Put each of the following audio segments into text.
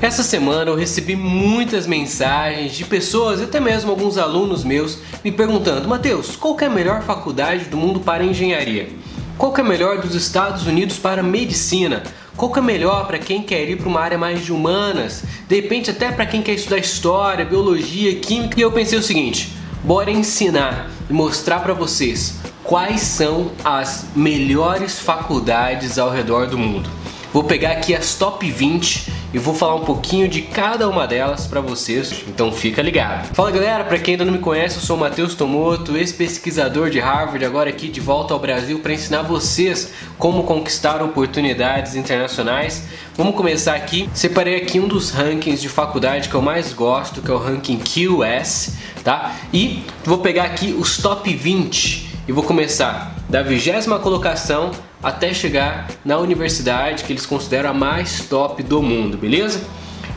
Essa semana eu recebi muitas mensagens de pessoas e até mesmo alguns alunos meus me perguntando: Mateus, qual é a melhor faculdade do mundo para engenharia? Qual é a melhor dos Estados Unidos para medicina? Qual é melhor para quem quer ir para uma área mais de humanas? De repente até para quem quer estudar história, biologia, química. E eu pensei o seguinte: bora ensinar e mostrar para vocês quais são as melhores faculdades ao redor do mundo. Vou pegar aqui as top 20 e vou falar um pouquinho de cada uma delas para vocês, então fica ligado. Fala galera, para quem ainda não me conhece, eu sou o Matheus Tomoto, ex-pesquisador de Harvard, agora aqui de volta ao Brasil para ensinar vocês como conquistar oportunidades internacionais. Vamos começar aqui. Separei aqui um dos rankings de faculdade que eu mais gosto, que é o ranking QS, tá? E vou pegar aqui os top 20 e vou começar da vigésima colocação até chegar na universidade que eles consideram a mais top do mundo, beleza?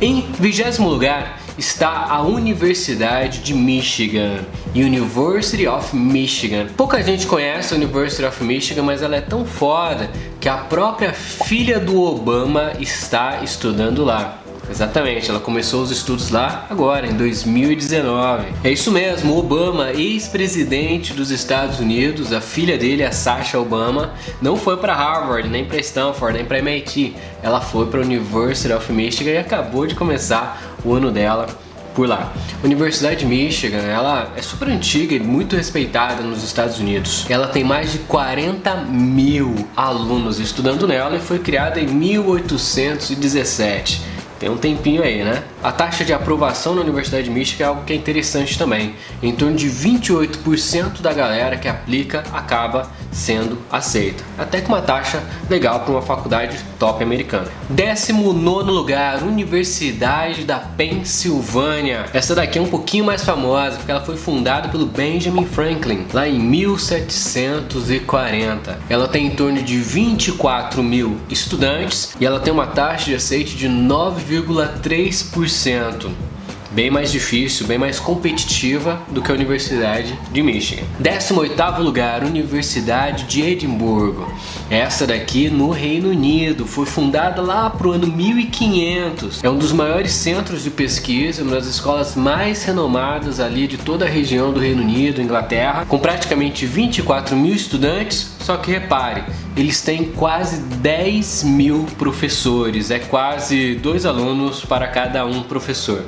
Em vigésimo lugar está a Universidade de Michigan, University of Michigan. Pouca gente conhece a University of Michigan, mas ela é tão foda que a própria filha do Obama está estudando lá. Exatamente, ela começou os estudos lá agora, em 2019. É isso mesmo, Obama, ex-presidente dos Estados Unidos, a filha dele, a Sasha Obama, não foi para Harvard, nem para Stanford, nem para MIT. Ela foi para a University of Michigan e acabou de começar o ano dela por lá. A Universidade de Michigan, ela é super antiga e muito respeitada nos Estados Unidos. Ela tem mais de 40 mil alunos estudando nela e foi criada em 1817. Tem um tempinho aí, né? A taxa de aprovação na Universidade de Michigan é algo que é interessante também. Em torno de 28% da galera que aplica acaba sendo aceita. Até que uma taxa legal para uma faculdade top americana. 19 lugar, Universidade da Pensilvânia. Essa daqui é um pouquinho mais famosa porque ela foi fundada pelo Benjamin Franklin lá em 1740. Ela tem em torno de 24 mil estudantes e ela tem uma taxa de aceite de 9,3% 100% bem mais difícil, bem mais competitiva do que a Universidade de Michigan. 18º lugar, Universidade de Edimburgo. Essa daqui no Reino Unido, foi fundada lá pro ano 1500. É um dos maiores centros de pesquisa, uma das escolas mais renomadas ali de toda a região do Reino Unido, Inglaterra, com praticamente 24 mil estudantes. Só que repare, eles têm quase 10 mil professores, é quase dois alunos para cada um professor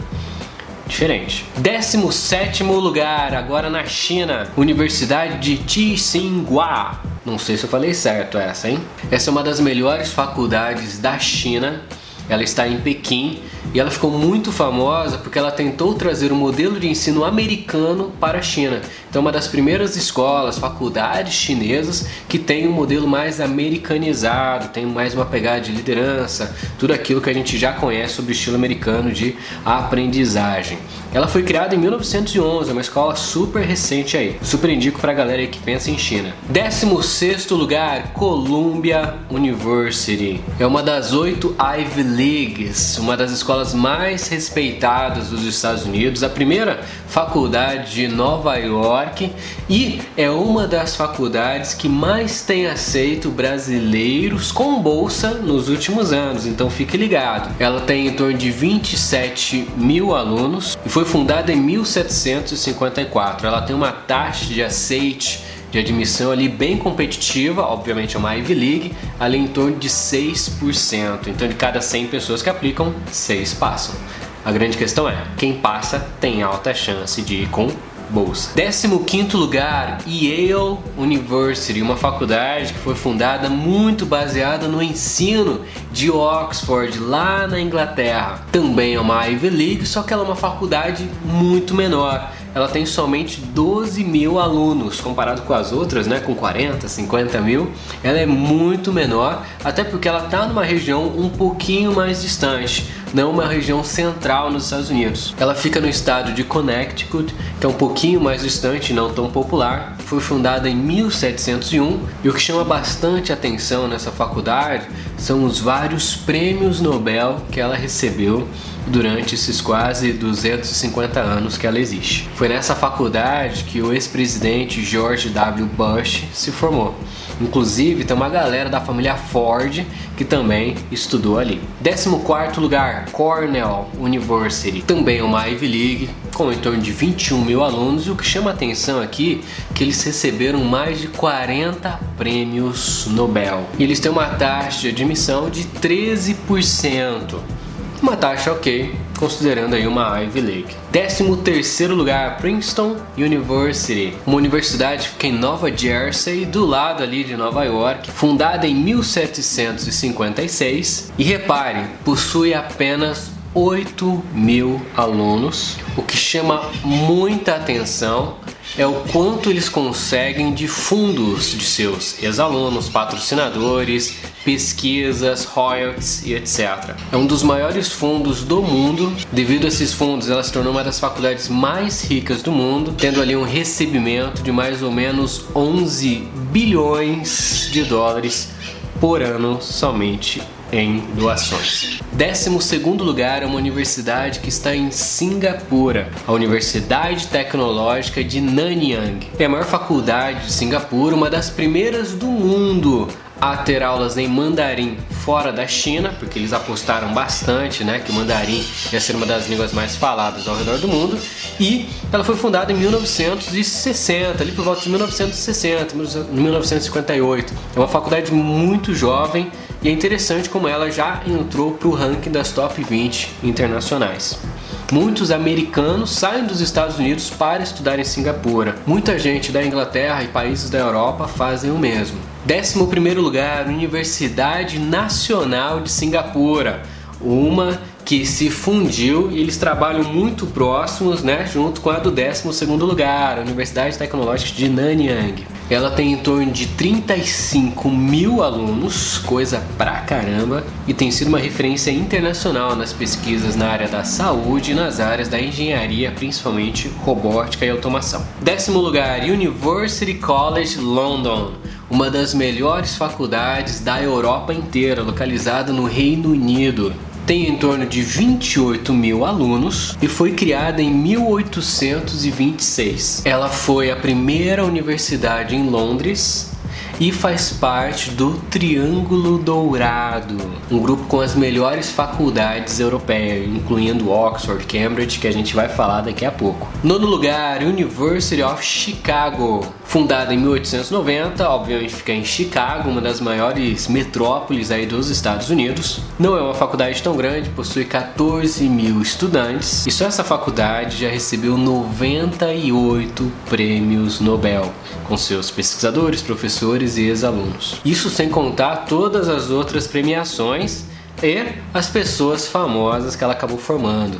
diferente. 17 lugar, agora na China, Universidade de Tsinghua. Não sei se eu falei certo essa, hein? Essa é uma das melhores faculdades da China. Ela está em Pequim e ela ficou muito famosa porque ela tentou trazer o um modelo de ensino americano para a China. Então, uma das primeiras escolas, faculdades chinesas que tem um modelo mais americanizado, tem mais uma pegada de liderança, tudo aquilo que a gente já conhece sobre o estilo americano de aprendizagem. Ela foi criada em 1911, é uma escola super recente aí. Super indico para a galera que pensa em China. 16 lugar, Columbia University. É uma das oito Ivy Leagues, uma das escolas escolas mais respeitadas dos Estados Unidos, a primeira faculdade de Nova York e é uma das faculdades que mais tem aceito brasileiros com bolsa nos últimos anos, então fique ligado. Ela tem em torno de 27 mil alunos e foi fundada em 1754. Ela tem uma taxa de aceite de admissão ali bem competitiva, obviamente é uma Ivy League, ali em torno de 6%. Então de cada 100 pessoas que aplicam, 6 passam. A grande questão é, quem passa tem alta chance de ir com bolsa. 15 lugar, Yale University, uma faculdade que foi fundada muito baseada no ensino de Oxford, lá na Inglaterra. Também é uma Ivy League, só que ela é uma faculdade muito menor ela tem somente 12 mil alunos, comparado com as outras, né, com 40, 50 mil, ela é muito menor, até porque ela está numa região um pouquinho mais distante, não uma região central nos Estados Unidos. Ela fica no estado de Connecticut, que é um pouquinho mais distante, não tão popular. Foi fundada em 1701 e o que chama bastante atenção nessa faculdade são os vários prêmios Nobel que ela recebeu durante esses quase 250 anos que ela existe. Foi nessa faculdade que o ex-presidente George W. Bush se formou. Inclusive, tem uma galera da família Ford que também estudou ali. 14 lugar, Cornell University, também uma Ivy League, com em torno de 21 mil alunos. E o que chama atenção aqui é que eles receberam mais de 40 prêmios Nobel. E eles têm uma taxa de admissão de 13%. Uma taxa ok, considerando aí uma Ivy League. 13 terceiro lugar, Princeton University, uma universidade que fica em Nova Jersey, do lado ali de Nova York, fundada em 1756 e repare, possui apenas 8 mil alunos. O que chama muita atenção é o quanto eles conseguem de fundos de seus ex-alunos, patrocinadores, pesquisas, royalties e etc. É um dos maiores fundos do mundo. Devido a esses fundos, ela se tornou uma das faculdades mais ricas do mundo, tendo ali um recebimento de mais ou menos 11 bilhões de dólares por ano somente em doações. 12 lugar é uma universidade que está em Singapura, a Universidade Tecnológica de Nanyang. É a maior faculdade de Singapura, uma das primeiras do mundo a ter aulas em mandarim fora da China, porque eles apostaram bastante, né, que o mandarim ia ser uma das línguas mais faladas ao redor do mundo, e ela foi fundada em 1960, ali por volta de 1960, 1958. É uma faculdade muito jovem e é interessante como ela já entrou para o ranking das top 20 internacionais. Muitos americanos saem dos Estados Unidos para estudar em Singapura. Muita gente da Inglaterra e países da Europa fazem o mesmo. 11 lugar, Universidade Nacional de Singapura, uma que se fundiu e eles trabalham muito próximos, né, junto com a do 12 lugar, Universidade Tecnológica de Nanyang. Ela tem em torno de 35 mil alunos, coisa pra caramba, e tem sido uma referência internacional nas pesquisas na área da saúde e nas áreas da engenharia, principalmente robótica e automação. Décimo lugar, University College London uma das melhores faculdades da Europa inteira, localizada no Reino Unido. Tem em torno de 28 mil alunos e foi criada em 1826. Ela foi a primeira universidade em Londres e faz parte do Triângulo Dourado, um grupo com as melhores faculdades europeias, incluindo Oxford, Cambridge, que a gente vai falar daqui a pouco. Nono lugar, University of Chicago, fundada em 1890, obviamente fica em Chicago, uma das maiores metrópoles aí dos Estados Unidos. Não é uma faculdade tão grande, possui 14 mil estudantes e só essa faculdade já recebeu 98 prêmios Nobel com seus pesquisadores, professores professores e ex-alunos. Isso sem contar todas as outras premiações e as pessoas famosas que ela acabou formando.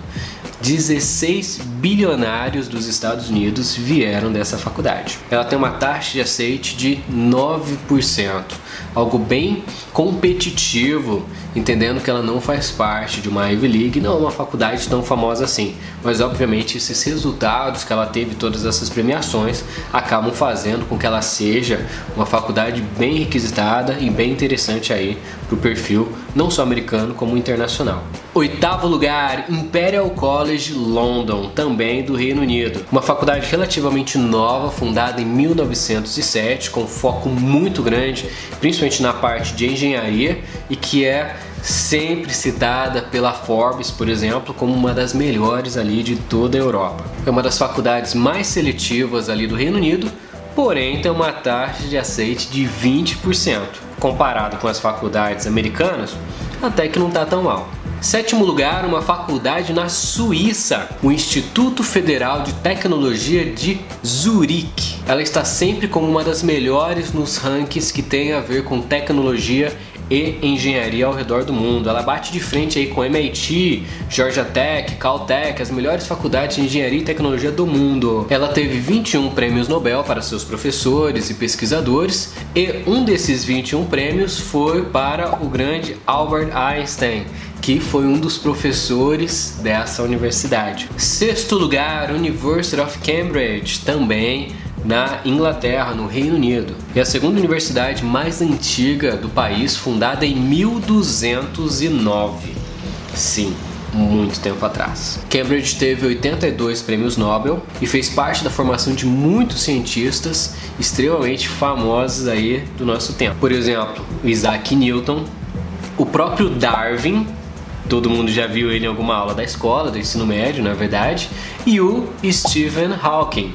16 bilionários dos Estados Unidos vieram dessa faculdade. Ela tem uma taxa de aceite de 9%, algo bem competitivo, entendendo que ela não faz parte de uma Ivy League, não é uma faculdade tão famosa assim, mas obviamente esses resultados que ela teve, todas essas premiações, acabam fazendo com que ela seja uma faculdade bem requisitada e bem interessante aí para o perfil não só americano como internacional. Oitavo lugar, Imperial College London, também do Reino Unido. Uma faculdade relativamente nova, fundada em 1907, com foco muito grande, principalmente na parte de engenharia, e que é sempre citada pela Forbes, por exemplo, como uma das melhores ali de toda a Europa. É uma das faculdades mais seletivas ali do Reino Unido, porém tem uma taxa de aceite de 20%. Comparado com as faculdades americanas, até que não está tão mal. Sétimo lugar, uma faculdade na Suíça, o Instituto Federal de Tecnologia de Zurique. Ela está sempre como uma das melhores nos rankings que tem a ver com tecnologia e engenharia ao redor do mundo. Ela bate de frente aí com MIT, Georgia Tech, Caltech, as melhores faculdades de engenharia e tecnologia do mundo. Ela teve 21 prêmios Nobel para seus professores e pesquisadores, e um desses 21 prêmios foi para o grande Albert Einstein que foi um dos professores dessa universidade. Sexto lugar, University of Cambridge, também na Inglaterra, no Reino Unido. É a segunda universidade mais antiga do país, fundada em 1209. Sim, muito tempo atrás. Cambridge teve 82 prêmios Nobel e fez parte da formação de muitos cientistas extremamente famosos aí do nosso tempo. Por exemplo, Isaac Newton, o próprio Darwin, todo mundo já viu ele em alguma aula da escola, do ensino médio, na verdade, e o Stephen Hawking.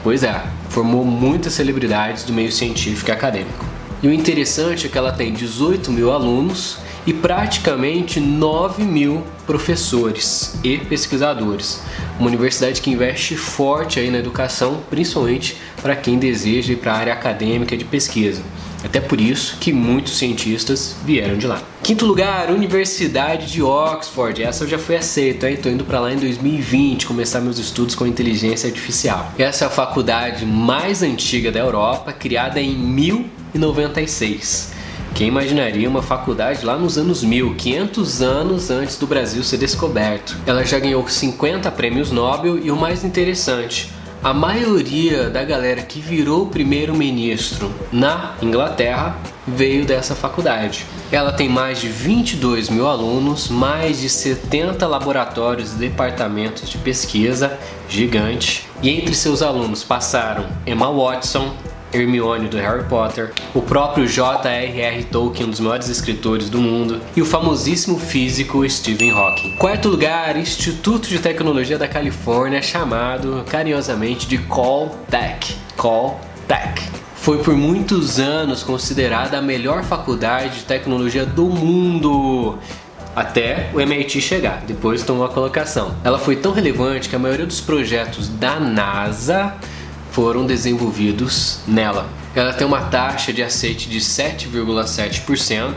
Pois é, formou muitas celebridades do meio científico e acadêmico. E o interessante é que ela tem 18 mil alunos e praticamente 9 mil professores e pesquisadores. Uma universidade que investe forte aí na educação, principalmente para quem deseja ir para a área acadêmica de pesquisa. Até por isso que muitos cientistas vieram de lá. Quinto lugar, Universidade de Oxford. Essa eu já fui aceito, hein? Tô indo para lá em 2020 começar meus estudos com inteligência artificial. Essa é a faculdade mais antiga da Europa, criada em 1096. Quem imaginaria uma faculdade lá nos anos 1000, 500 anos antes do Brasil ser descoberto? Ela já ganhou 50 prêmios Nobel e o mais interessante, a maioria da galera que virou primeiro-ministro na Inglaterra veio dessa faculdade. Ela tem mais de 22 mil alunos, mais de 70 laboratórios e departamentos de pesquisa, gigante. E entre seus alunos passaram Emma Watson, Hermione do Harry Potter, o próprio J.R.R. Tolkien, um dos maiores escritores do mundo, e o famosíssimo físico Stephen Hawking. Quarto lugar, Instituto de Tecnologia da Califórnia, chamado carinhosamente de Caltech. Caltech. Foi por muitos anos considerada a melhor faculdade de tecnologia do mundo até o MIT chegar, depois tomou a colocação. Ela foi tão relevante que a maioria dos projetos da NASA foram desenvolvidos nela. Ela tem uma taxa de aceite de 7,7%,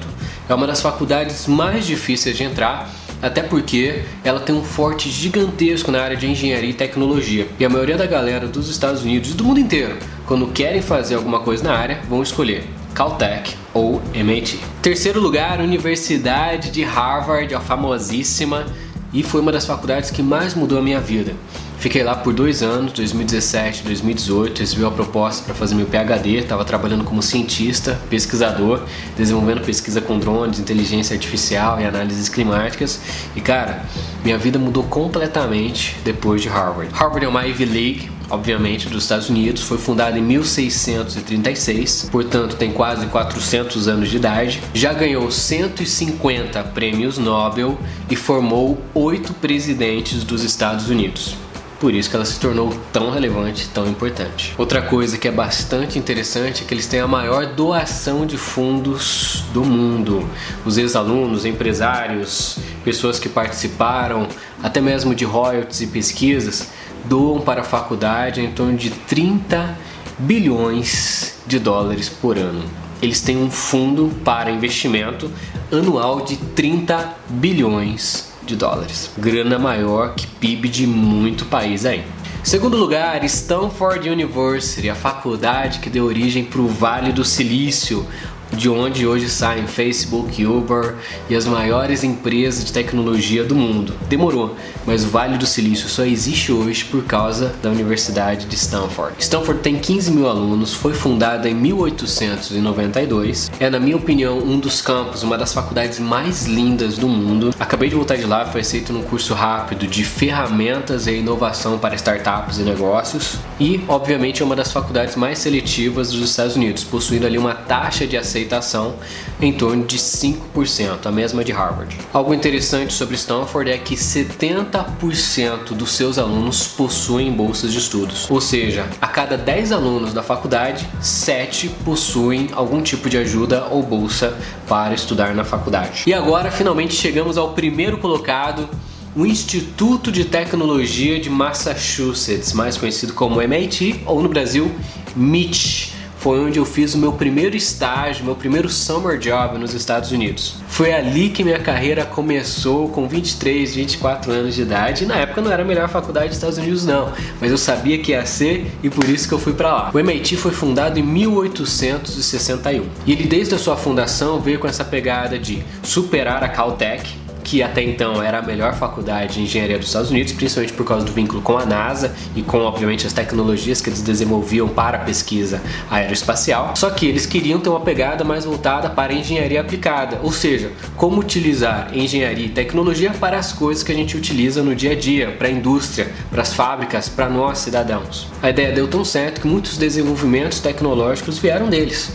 é uma das faculdades mais difíceis de entrar, até porque ela tem um forte gigantesco na área de engenharia e tecnologia. E a maioria da galera dos Estados Unidos e do mundo inteiro, quando querem fazer alguma coisa na área, vão escolher Caltech ou MIT. Terceiro lugar, Universidade de Harvard, a famosíssima, e foi uma das faculdades que mais mudou a minha vida. Fiquei lá por dois anos, 2017, 2018, recebi a proposta para fazer meu PhD, estava trabalhando como cientista, pesquisador, desenvolvendo pesquisa com drones, inteligência artificial e análises climáticas. E cara, minha vida mudou completamente depois de Harvard. Harvard é uma Ivy League, obviamente, dos Estados Unidos, foi fundada em 1636, portanto tem quase 400 anos de idade, já ganhou 150 prêmios Nobel e formou oito presidentes dos Estados Unidos por isso que ela se tornou tão relevante, tão importante. Outra coisa que é bastante interessante é que eles têm a maior doação de fundos do mundo. Os ex-alunos, empresários, pessoas que participaram, até mesmo de royalties e pesquisas, doam para a faculdade em torno de 30 bilhões de dólares por ano. Eles têm um fundo para investimento anual de 30 bilhões de dólares. Grana maior que PIB de muito país aí. Segundo lugar, Stanford University, a faculdade que deu origem para o Vale do Silício, de onde hoje saem Facebook, Uber e as maiores empresas de tecnologia do mundo. Demorou, mas o Vale do Silício só existe hoje por causa da Universidade de Stanford. Stanford tem 15 mil alunos, foi fundada em 1892, é, na minha opinião, um dos campos, uma das faculdades mais lindas do mundo. Acabei de voltar de lá, foi aceito num curso rápido de ferramentas e inovação para startups e negócios, e, obviamente, é uma das faculdades mais seletivas dos Estados Unidos, possuindo ali uma taxa de aceitação aceitação em torno de 5%, a mesma de Harvard. Algo interessante sobre Stanford é que 70% dos seus alunos possuem bolsas de estudos, ou seja, a cada 10 alunos da faculdade, 7 possuem algum tipo de ajuda ou bolsa para estudar na faculdade. E agora finalmente chegamos ao primeiro colocado o Instituto de Tecnologia de Massachusetts, mais conhecido como MIT ou no Brasil MIT foi onde eu fiz o meu primeiro estágio, meu primeiro summer job nos Estados Unidos. Foi ali que minha carreira começou com 23, 24 anos de idade. E na época não era a melhor faculdade dos Estados Unidos não, mas eu sabia que ia ser e por isso que eu fui para lá. O MIT foi fundado em 1861 e ele desde a sua fundação veio com essa pegada de superar a Caltech que até então era a melhor faculdade de engenharia dos Estados Unidos, principalmente por causa do vínculo com a NASA e com, obviamente, as tecnologias que eles desenvolviam para a pesquisa aeroespacial. Só que eles queriam ter uma pegada mais voltada para a engenharia aplicada, ou seja, como utilizar engenharia e tecnologia para as coisas que a gente utiliza no dia a dia, para a indústria, para as fábricas, para nós cidadãos. A ideia deu tão certo que muitos desenvolvimentos tecnológicos vieram deles.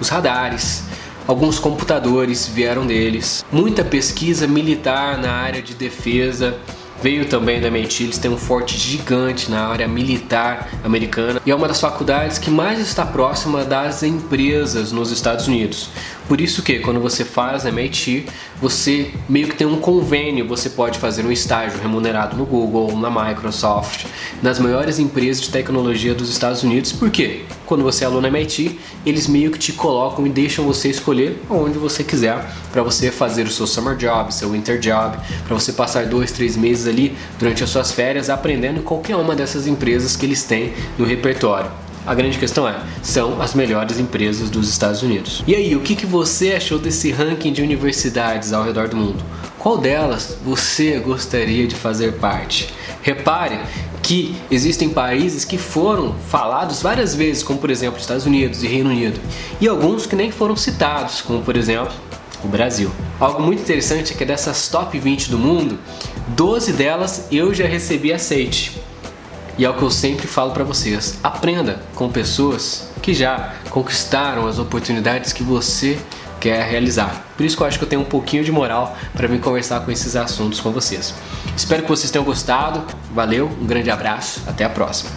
Os radares, alguns computadores vieram deles, muita pesquisa militar na área de defesa veio também da MIT, eles têm um forte gigante na área militar americana. E é uma das faculdades que mais está próxima das empresas nos Estados Unidos. Por isso que quando você faz MIT, você meio que tem um convênio, você pode fazer um estágio remunerado no Google, na Microsoft, nas maiores empresas de tecnologia dos Estados Unidos. Por quê? Quando você é aluno MIT, eles meio que te colocam e deixam você escolher onde você quiser para você fazer o seu summer job, seu winter job, para você passar dois, três meses ali durante as suas férias aprendendo em qualquer uma dessas empresas que eles têm no repertório. A grande questão é, são as melhores empresas dos Estados Unidos. E aí, o que, que você achou desse ranking de universidades ao redor do mundo? Qual delas você gostaria de fazer parte? Repare que existem países que foram falados várias vezes, como por exemplo Estados Unidos e Reino Unido, e alguns que nem foram citados, como por exemplo o Brasil. Algo muito interessante é que dessas top 20 do mundo, 12 delas eu já recebi aceite. E é o que eu sempre falo para vocês: aprenda com pessoas que já conquistaram as oportunidades que você quer realizar. Por isso que eu acho que eu tenho um pouquinho de moral para me conversar com esses assuntos com vocês. Espero que vocês tenham gostado. Valeu, um grande abraço, até a próxima.